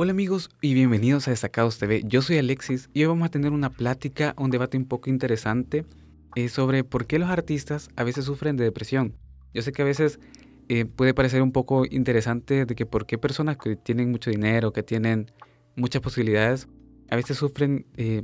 Hola amigos y bienvenidos a Destacados TV. Yo soy Alexis y hoy vamos a tener una plática, un debate un poco interesante eh, sobre por qué los artistas a veces sufren de depresión. Yo sé que a veces eh, puede parecer un poco interesante de que por qué personas que tienen mucho dinero, que tienen muchas posibilidades, a veces sufren eh,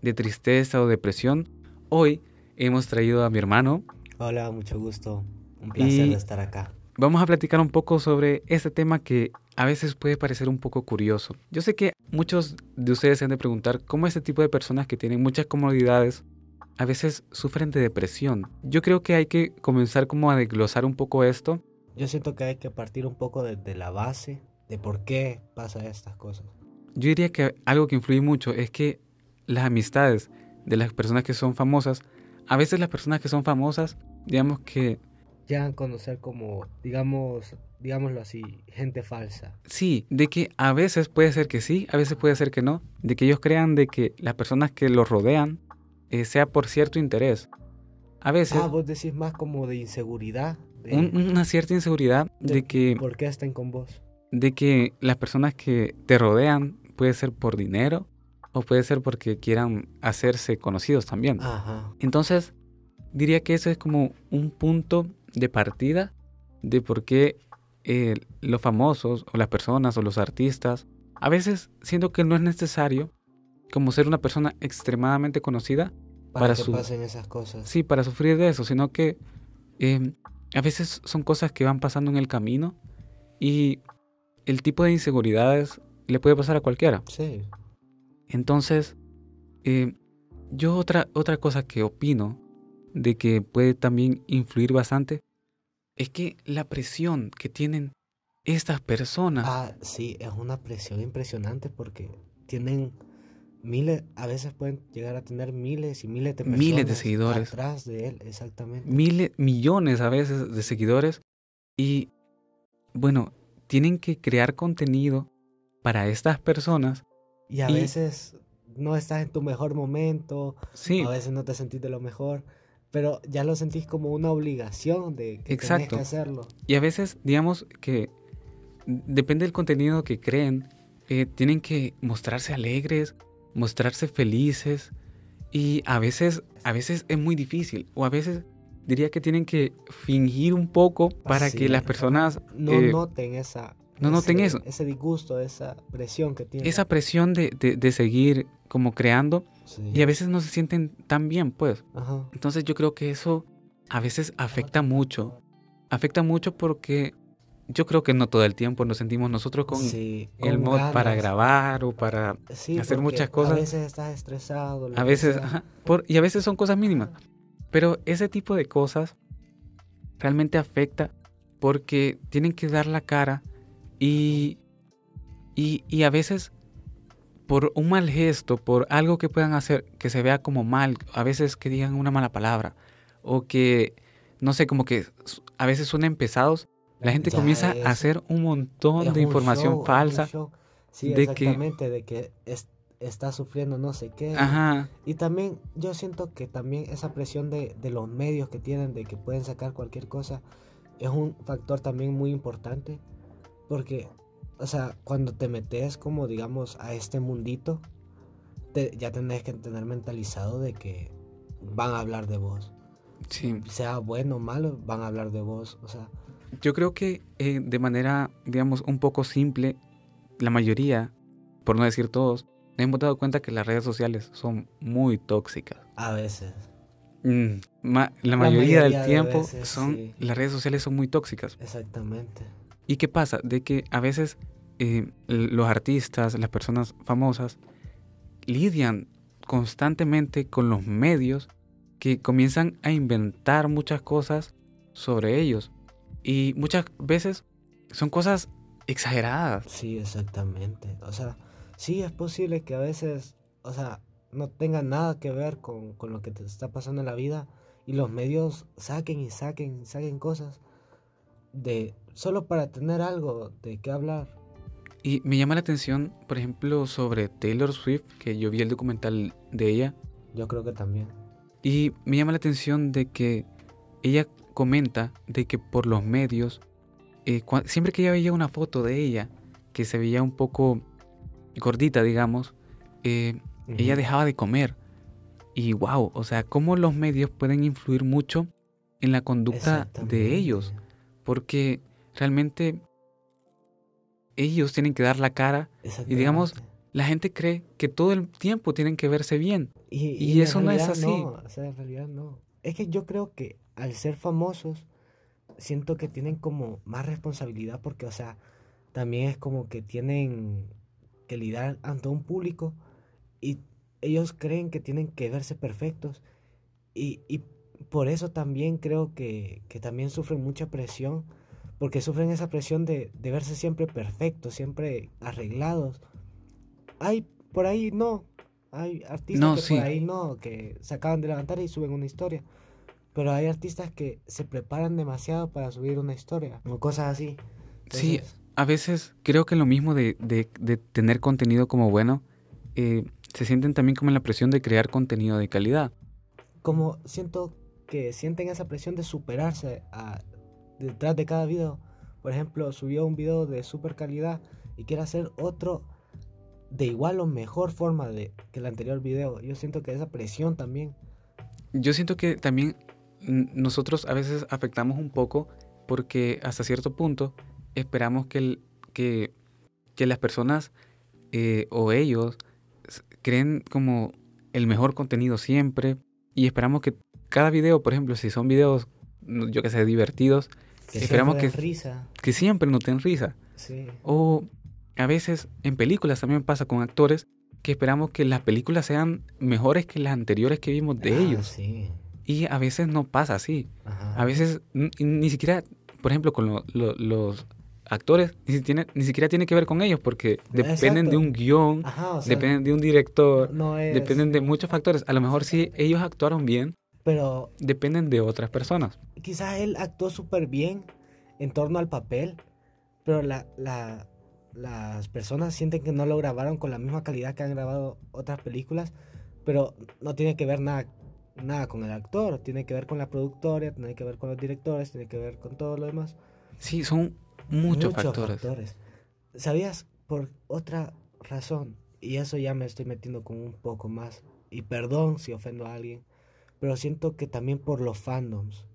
de tristeza o depresión. Hoy hemos traído a mi hermano. Hola, mucho gusto. Un placer de estar acá. Vamos a platicar un poco sobre este tema que a veces puede parecer un poco curioso. Yo sé que muchos de ustedes se han de preguntar cómo este tipo de personas que tienen muchas comodidades a veces sufren de depresión. Yo creo que hay que comenzar como a desglosar un poco esto. Yo siento que hay que partir un poco de, la base de por qué pasa estas cosas. Yo diría que algo que influye mucho es que las amistades de las personas que son famosas, a veces las personas que son famosas, digamos que llegan a conocer como, digamos, digámoslo así, gente falsa. Sí, de que a veces puede ser que sí, a veces puede ser que no, de que ellos crean de que las personas que los rodean eh, sea por cierto interés. A veces... Ah, vos decís más como de inseguridad. una cierta inseguridad de, que... ¿Por qué estén con vos? De que las personas que te rodean puede ser por dinero o puede ser porque quieran hacerse conocidos también. Ajá. Entonces, diría que eso es como un punto de partida de por qué eh, los famosos o las personas o los artistas, a veces siento que no es necesario como ser una persona extremadamente conocida para, que pasen esas cosas. Sí, para sufrir de eso, sino que em, a veces son cosas que van pasando en el camino y el tipo de inseguridades le puede pasar a cualquiera. Sí. Entonces, em, yo otra, otra cosa que opino de que puede también influir bastante es que la presión que tienen estas personas. Ah, sí, es una presión impresionante porque tienen miles, a veces pueden llegar a tener miles y miles de personas miles de seguidores atrás de él, exactamente. Miles, millones a veces de seguidores y bueno, tienen que crear contenido para estas personas. Y a veces no estás en tu mejor momento, sí. a veces no te sentís de lo mejor pero ya lo sentís como una obligación de que Exacto. que hacerlo. Y a veces, digamos que depende del contenido que creen, eh, tienen que mostrarse alegres, mostrarse felices y a veces, a veces es muy difícil o a veces diría que tienen que fingir un poco para que las personas no eh, noten esa no noten eso ese disgusto esa presión que tienen esa presión de, de seguir como creando y a veces no se sienten tan bien, pues. Entonces yo creo que eso a veces afecta mucho. Afecta mucho porque yo creo que no todo el tiempo nos sentimos nosotros con, el mod para grabar o para hacer muchas cosas. A veces estás estresado. A veces, por, y a veces son cosas mínimas. Pero ese tipo de cosas realmente afecta porque tienen que dar la cara y, y, y a veces por un mal gesto, por algo que puedan hacer que se vea como mal, a veces que digan una mala palabra, o que, no sé, como que a veces suenen pesados, la gente comienza a hacer un montón de información falsa. Sí, de exactamente, de que está sufriendo no sé qué. Ajá. Y también yo siento que también esa presión de, de los medios que tienen, de que pueden sacar cualquier cosa, es un factor también muy importante, porque o sea, cuando te metes como digamos a este mundito, ya tenés que tener mentalizado de que van a hablar de vos. Sí. Sea bueno o malo, van a hablar de vos. O sea. Yo creo que eh, de manera, digamos, un poco simple, la mayoría, por no decir todos, hemos dado cuenta que las redes sociales son muy tóxicas. A veces. Mm, la, mayoría del tiempo son las redes sociales son muy tóxicas. Exactamente. ¿Y qué pasa? De que a veces eh, los artistas, las personas famosas, lidian constantemente con los medios que comienzan a inventar muchas cosas sobre ellos. Y muchas veces son cosas exageradas. Sí, exactamente. O sea, sí es posible que a veces, o sea, no tenga nada que ver con, con lo que te está pasando en la vida y los medios saquen y saquen, saquen cosas de solo para tener algo de qué hablar. Y me llama la atención, por ejemplo, sobre Taylor Swift, que yo vi el documental de ella. Yo creo que también. Y me llama la atención de que ella comenta de que por los medios, eh, siempre que ella veía una foto de ella, que se veía un poco gordita, digamos, eh, ella dejaba de comer. Y wow, o sea, cómo los medios pueden influir mucho en la conducta de ellos. Porque realmente ellos tienen que dar la cara. Y digamos, la gente cree que todo el tiempo tienen que verse bien. Y, eso no es así. No, o sea, en realidad no. Es que yo creo que al ser famosos, siento que tienen como más responsabilidad porque, o sea, también es como que tienen que lidiar ante un público y ellos creen que tienen que verse perfectos y, y por eso también creo que, que, también sufren mucha presión porque sufren esa presión de, de verse siempre perfectos, siempre arreglados. Hay por ahí no, hay artistas que por ahí no, que se acaban de levantar y suben una historia. Pero hay artistas que se preparan demasiado para subir una historia o cosas así. sí, a veces creo que lo mismo de, tener contenido como bueno, eh, se sienten también como en la presión de crear contenido de calidad. Como siento que sienten esa presión de superarse detrás de cada video. Por ejemplo, subió un video de super calidad y quiere hacer otro de igual o mejor forma de, que el anterior video. Yo siento que esa presión también. Yo siento que también nosotros a veces afectamos un poco porque hasta cierto punto esperamos que, que, que, las personas eh, o ellos creen como el mejor contenido siempre y esperamos que cada video, por ejemplo, si son videos, yo que sé, divertidos, esperamos que, risa. que siempre noten risa. O a veces en películas también pasa con actores que esperamos que las películas sean mejores que las anteriores que vimos de ah, ellos. Y a veces no pasa así. A veces ni, siquiera, por ejemplo, con los actores, ni, tiene, ni siquiera tiene que ver con ellos porque dependen de un guion, dependen de un director, dependen de muchos factores. A lo mejor sí ellos actuaron bien, pero dependen de otras personas. Quizás él actuó súper bien en torno al papel, pero la, la, las personas sienten que no lo grabaron con la misma calidad que han grabado otras películas, pero no tiene que ver nada nada con el actor, tiene que ver con la productora, tiene que ver con los directores, tiene que ver con todo lo demás. Sí, son muchos, factores. ¿Sabías por otra razón? Y eso ya me estoy metiendo con un poco más. Y perdón si ofendo a alguien, pero siento que también por los fandoms.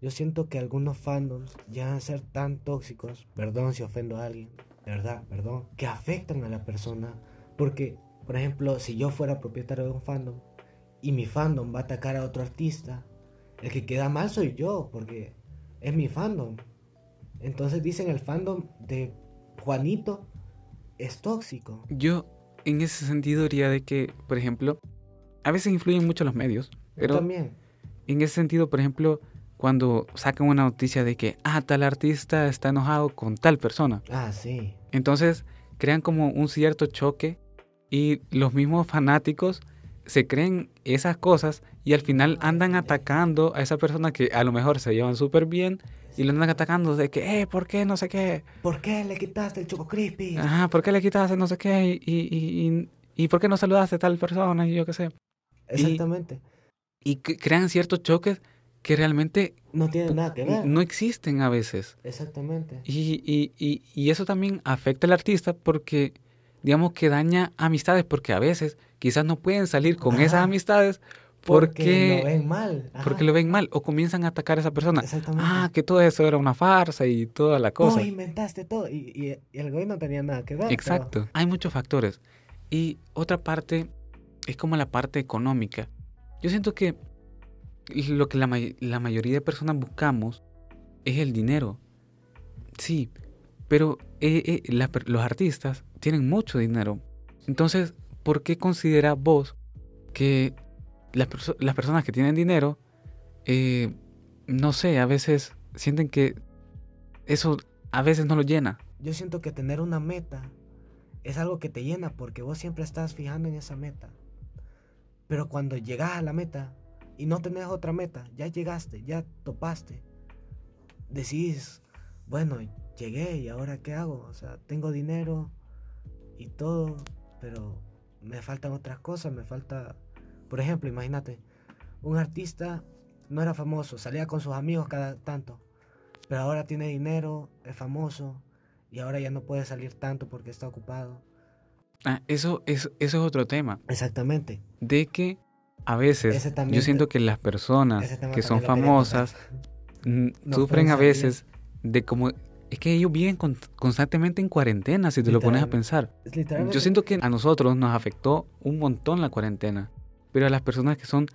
Yo siento que algunos fandoms llegan a ser tan tóxicos, perdón si ofendo a alguien, verdad, perdón, que afectan a la persona. Porque, por ejemplo, si yo fuera propietario de un fandom, y mi fandom va a atacar a otro artista, el que queda mal soy yo, porque es mi fandom. Entonces dicen el fandom de Juanito es tóxico. Yo en ese sentido diría de que, por ejemplo, a veces influyen mucho los medios, pero también. En ese sentido, por ejemplo, cuando sacan una noticia de que, ah, tal artista está enojado con tal persona. Ah, sí. Entonces crean como un cierto choque y los mismos fanáticos se creen esas cosas y al final andan atacando a esa persona que a lo mejor se llevan súper bien y lo andan atacando de que, eh, ¿por qué? No sé qué. ¿Por qué le quitaste el Choco Crispy? Ajá, ¿por qué le quitaste no sé qué? Y, y, y, ¿por qué no saludaste a tal persona? Y yo qué sé. Exactamente. Y, crean ciertos choques que realmente no tienen nada que ver. No existen a veces. Exactamente. Y, y, y, y eso también afecta al artista porque digamos que daña amistades porque a veces quizás no pueden salir con esas amistades porque, lo ven mal. Porque lo ven mal o comienzan a atacar a esa persona. Ah, que todo eso era una farsa y toda la cosa. Oh, inventaste todo y, el güey no tenía nada que ver. Exacto. Hay muchos factores. Y otra parte es como la parte económica. Yo siento que lo que la, la mayoría de personas buscamos es el dinero. Sí, pero eh, eh, los artistas tienen mucho dinero. Entonces, ¿por qué considera vos que las, personas que tienen dinero, eh, no sé, a veces sienten que eso a veces no lo llena? Yo siento que tener una meta es algo que te llena porque vos siempre estás fijando en esa meta. Pero cuando llegas a la meta y no tenés otra meta, ya llegaste, ya topaste, decís, bueno, llegué y ahora qué hago? O sea, tengo dinero, y todo, pero me faltan otras cosas, me falta, por ejemplo, imagínate, un artista no era famoso, salía con sus amigos cada tanto, pero ahora tiene dinero, es famoso y ahora ya no puede salir tanto porque está ocupado. Ah, eso, es, eso es otro tema. Exactamente. De que a veces yo siento que las personas que son famosas No sufren a veces de como... Es que ellos viven con- constantemente en cuarentena, si te lo pones a pensar. Yo siento que a nosotros nos afectó un montón la cuarentena, pero a las personas que son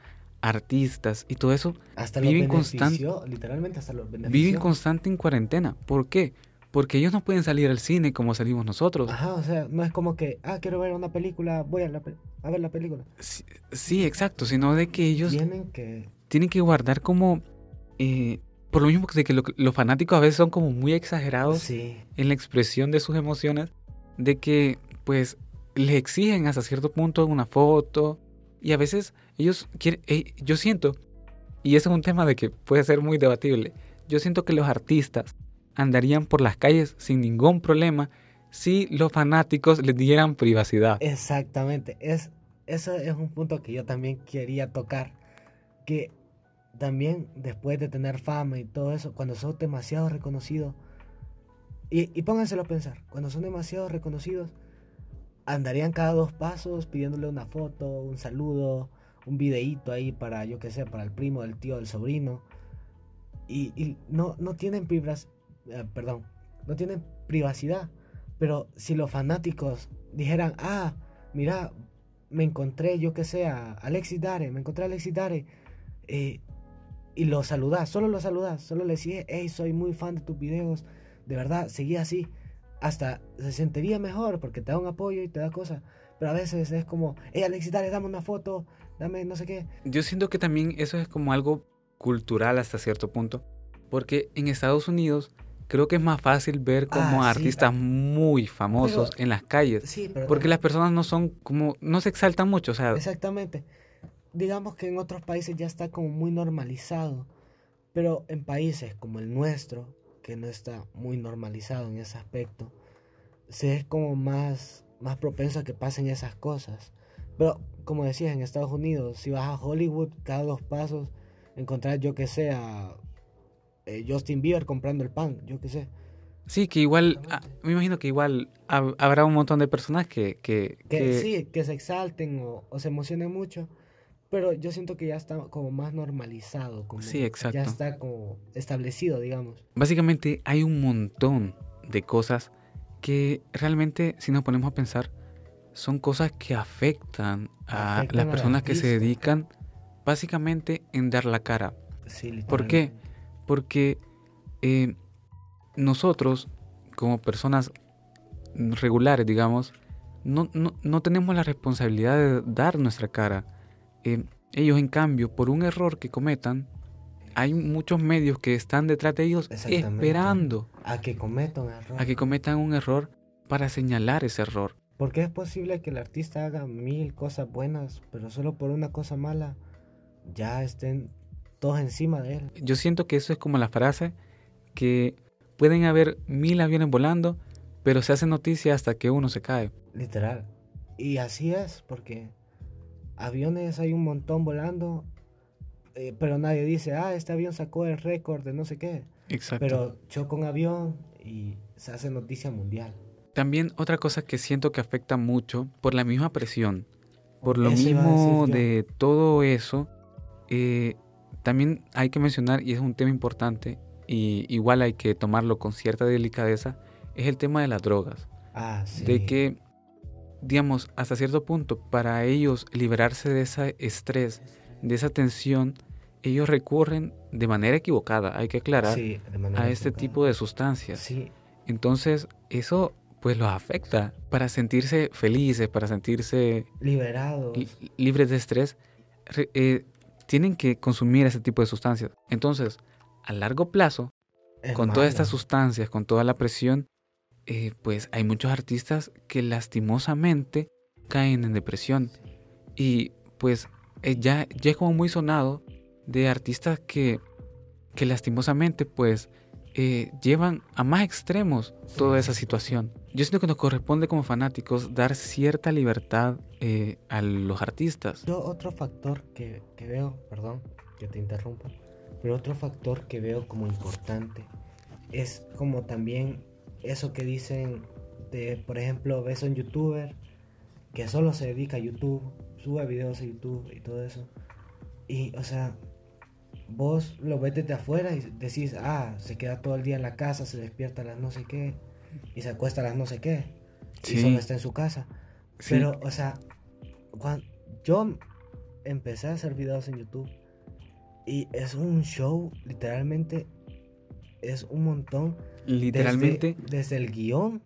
artistas y todo eso hasta viven los constan- benefició, literalmente hasta los viven constante en cuarentena. ¿Por qué? Porque ellos no pueden salir al cine como salimos nosotros. Ajá, o sea, no es como que, ah, quiero ver una película, voy a, la pe- a ver la película. Sí, sí, exacto, sino de que ellos Tienen que... tienen que guardar como... eh, por lo mismo de que lo- los fanáticos a veces son como muy exagerados Sí, en la expresión de sus emociones, de que pues les exigen hasta cierto punto una foto y a veces ellos quieren, eh, yo siento, y eso es un tema de que puede ser muy debatible, yo siento que los artistas andarían por las calles sin ningún problema si los fanáticos les dieran privacidad. exactamente. Es, eso es un punto que yo también quería tocar. Que también después de tener fama y todo eso, cuando sos demasiado reconocido, y, y pónganselo a pensar, cuando son demasiado reconocidos, andarían cada dos pasos pidiéndole una foto, un saludo, un videíto ahí para, yo qué sé, para el primo, del tío, del sobrino. Y, no, no tienen eh, perdón, no tienen privacidad. Pero si los fanáticos dijeran, ah, mira, me encontré, yo que sé, a Alexis Dare, me encontré a Alexis Dare, eh, y lo saludás, solo lo saludás, solo le decís, hey, soy muy fan de tus videos, de verdad, seguí así, hasta se sentiría mejor porque te da un apoyo y te da cosas. Pero a veces es como, hey, Alexis Dare, dame una foto, dame no sé qué. Yo siento que también eso es como algo cultural hasta cierto punto, porque en Estados Unidos creo que es más fácil ver como Ah, sí, artistas ah. muy famosos Pero- en las calles. Sí, pero Porque también- las personas no son como, no se exaltan mucho, o sea, Exactamente. Digamos que en otros países ya está como muy normalizado, pero en países como el nuestro, que no está muy normalizado en ese aspecto, se es como más, más propenso a que pasen esas cosas. Pero como decías, en Estados Unidos, si vas a Hollywood, cada dos pasos encontrar, yo que sé, a eh, Justin Bieber comprando el pan, yo que sé. sí, que igual, ah, me imagino que igual hab- habrá un montón de personas que, que, que, que- sí, que se exalten o, o se emocionen mucho, pero yo siento que ya está como más normalizado, como Sí, exacto. ya está como establecido, digamos. básicamente hay un montón de cosas que realmente, si nos ponemos a pensar, son cosas que afectan a Afectan las personas que se dedican básicamente en dar la cara. Sí, ¿Por qué? Porque eh, nosotros, como personas regulares, digamos, no, no- no tenemos la responsabilidad de dar nuestra cara. Eh, ellos, en cambio, por un error que cometan, hay muchos medios que están detrás de ellos esperando A que cometan error. a que cometan un error para señalar ese error. Porque es posible que el artista haga mil cosas buenas, pero solo por una cosa mala ya estén todos encima de él. Yo siento que eso es como la frase que pueden haber mil aviones volando, pero se hace noticia hasta que uno se cae. Literal. Y así es, porque aviones hay un montón volando, eh, pero nadie dice, ah, este avión sacó el récord de no sé qué. Exacto. Pero choca un avión y se hace noticia mundial. También otra cosa que siento que afecta mucho por la misma presión, por lo Eso mismo de todo eso, eh, también hay que mencionar, y es un tema importante, y igual hay que tomarlo con cierta delicadeza, es el tema de las drogas. Ah, sí. De que, digamos, hasta cierto punto, para ellos liberarse de ese estrés, de esa tensión, ellos recurren de manera equivocada, hay que aclarar, Sí, a este tipo de sustancias. Sí, Entonces, eso pues los afecta para sentirse felices, para sentirse liberados. li- libres de estrés, re- eh, tienen que consumir ese tipo de sustancias. Entonces, a largo plazo, Es con todas estas sustancias, con toda la presión, eh, pues hay muchos artistas que lastimosamente caen en depresión. Y pues eh, ya, ya es como muy sonado de artistas que, que lastimosamente pues eh, llevan a más extremos toda esa situación. Yo siento que nos corresponde como fanáticos dar cierta libertad eh, a los artistas. Yo otro factor que, que veo, perdón que te interrumpa, pero otro factor que veo como importante es como también eso que dicen de, por ejemplo, ves a un youtuber que solo se dedica a YouTube, sube videos a YouTube y todo eso. Y, o sea, vos lo ves desde afuera y decís, ah, se queda todo el día en la casa, se despierta a las no sé qué, y se acuesta a las no sé qué, y solo está en su casa. Pero, o sea, cuando yo empecé a hacer videos en YouTube, y es un show, literalmente, es un montón. Literalmente. Desde, el guion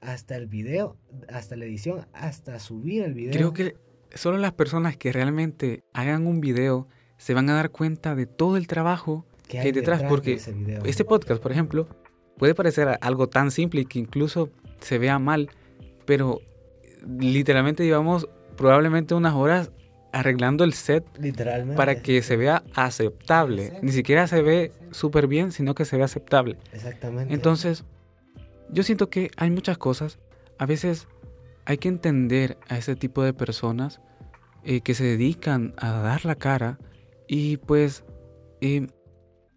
hasta el video, hasta la edición, hasta subir el video. Creo que solo las personas que realmente hagan un video se van a dar cuenta de todo el trabajo que hay detrás, porque este podcast, por ejemplo, puede parecer algo tan simple y que incluso se vea mal, pero literalmente llevamos probablemente unas horas arreglando el set literalmente para que se vea aceptable. Ni siquiera se ve súper bien, sino que se ve aceptable. Exactamente. Entonces, yo siento que hay muchas cosas. A veces hay que entender a ese tipo de personas eh, que se dedican a dar la cara y pues eh,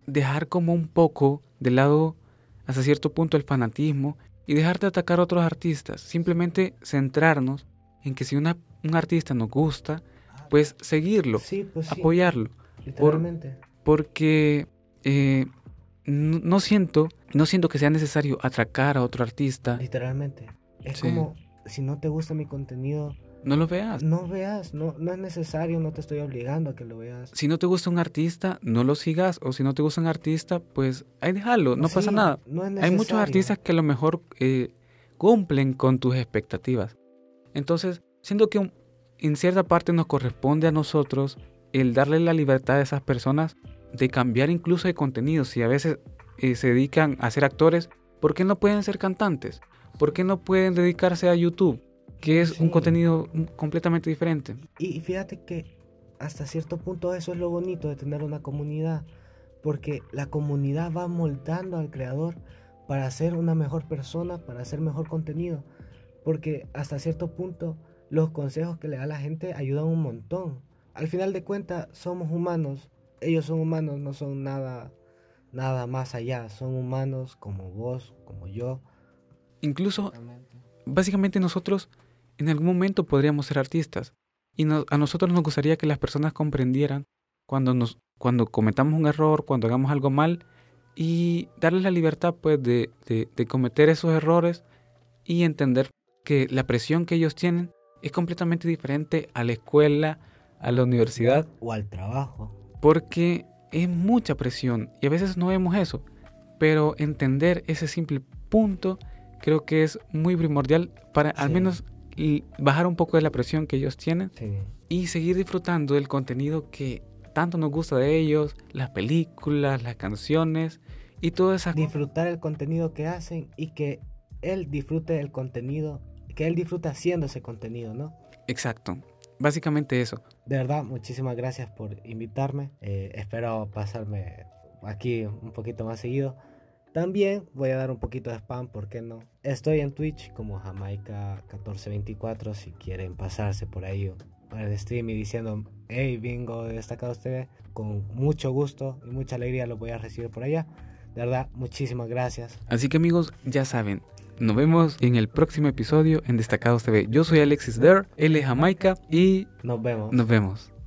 dejar como un poco de lado hasta cierto punto el fanatismo y dejar de atacar a otros artistas. Simplemente centrarnos en que si una, un artista nos gusta, pues seguirlo, pues apoyarlo. Literalmente. porque eh, no, siento, no siento que sea necesario atracar a otro artista. Literalmente. Es como si no te gusta mi contenido, no lo veas. No veas, no, no es necesario, no te estoy obligando a que lo veas. Si no te gusta un artista, no lo sigas. O si no te gusta un artista, pues ahí déjalo, no pasa nada. Hay muchos artistas que a lo mejor eh, cumplen con tus expectativas. Entonces, siento que en cierta parte nos corresponde a nosotros el darle la libertad a esas personas de cambiar incluso de contenido. Si a veces eh, se dedican a ser actores, ¿por qué no pueden ser cantantes? ¿Por qué no pueden dedicarse a YouTube? Que es un contenido completamente diferente. Y fíjate que hasta cierto punto eso es lo bonito de tener una comunidad, porque la comunidad va moldando al creador para ser una mejor persona, para hacer mejor contenido, porque hasta cierto punto los consejos que le da la gente ayudan un montón. Al final de cuentas somos humanos, ellos son humanos, no son nada nada más allá, son humanos como vos, como yo. Incluso básicamente nosotros en algún momento podríamos ser artistas. Y a nosotros nos gustaría que las personas comprendieran cuando, nos, cuando cometamos un error, cuando hagamos algo mal, y darles la libertad pues, de, de, cometer esos errores y entender que la presión que ellos tienen es completamente diferente a la escuela, a la universidad o al trabajo. Porque es mucha presión y a veces no vemos eso. Pero entender ese simple punto creo que es muy primordial para al menos bajar un poco de la presión que ellos tienen y seguir disfrutando del contenido que tanto nos gusta de ellos, las películas, las canciones y todo eso. Disfrutar el contenido que hacen y que él disfrute el contenido, que él disfrute haciendo ese contenido, ¿no? Exacto. Básicamente eso. De verdad, muchísimas gracias por invitarme. Eh, espero pasarme aquí un poquito más seguido. También voy a dar un poquito de spam, ¿por qué no? Estoy en Twitch como Jamaica1424 si quieren pasarse por ahí al stream y diciendo, hey, bingo de Destacados TV, con mucho gusto y mucha alegría lo voy a recibir por allá. De verdad, muchísimas gracias. Así que amigos, ya saben, nos vemos en el próximo episodio en Destacados TV. Yo soy Alexis Der, él es Jamaica y nos vemos. Nos vemos.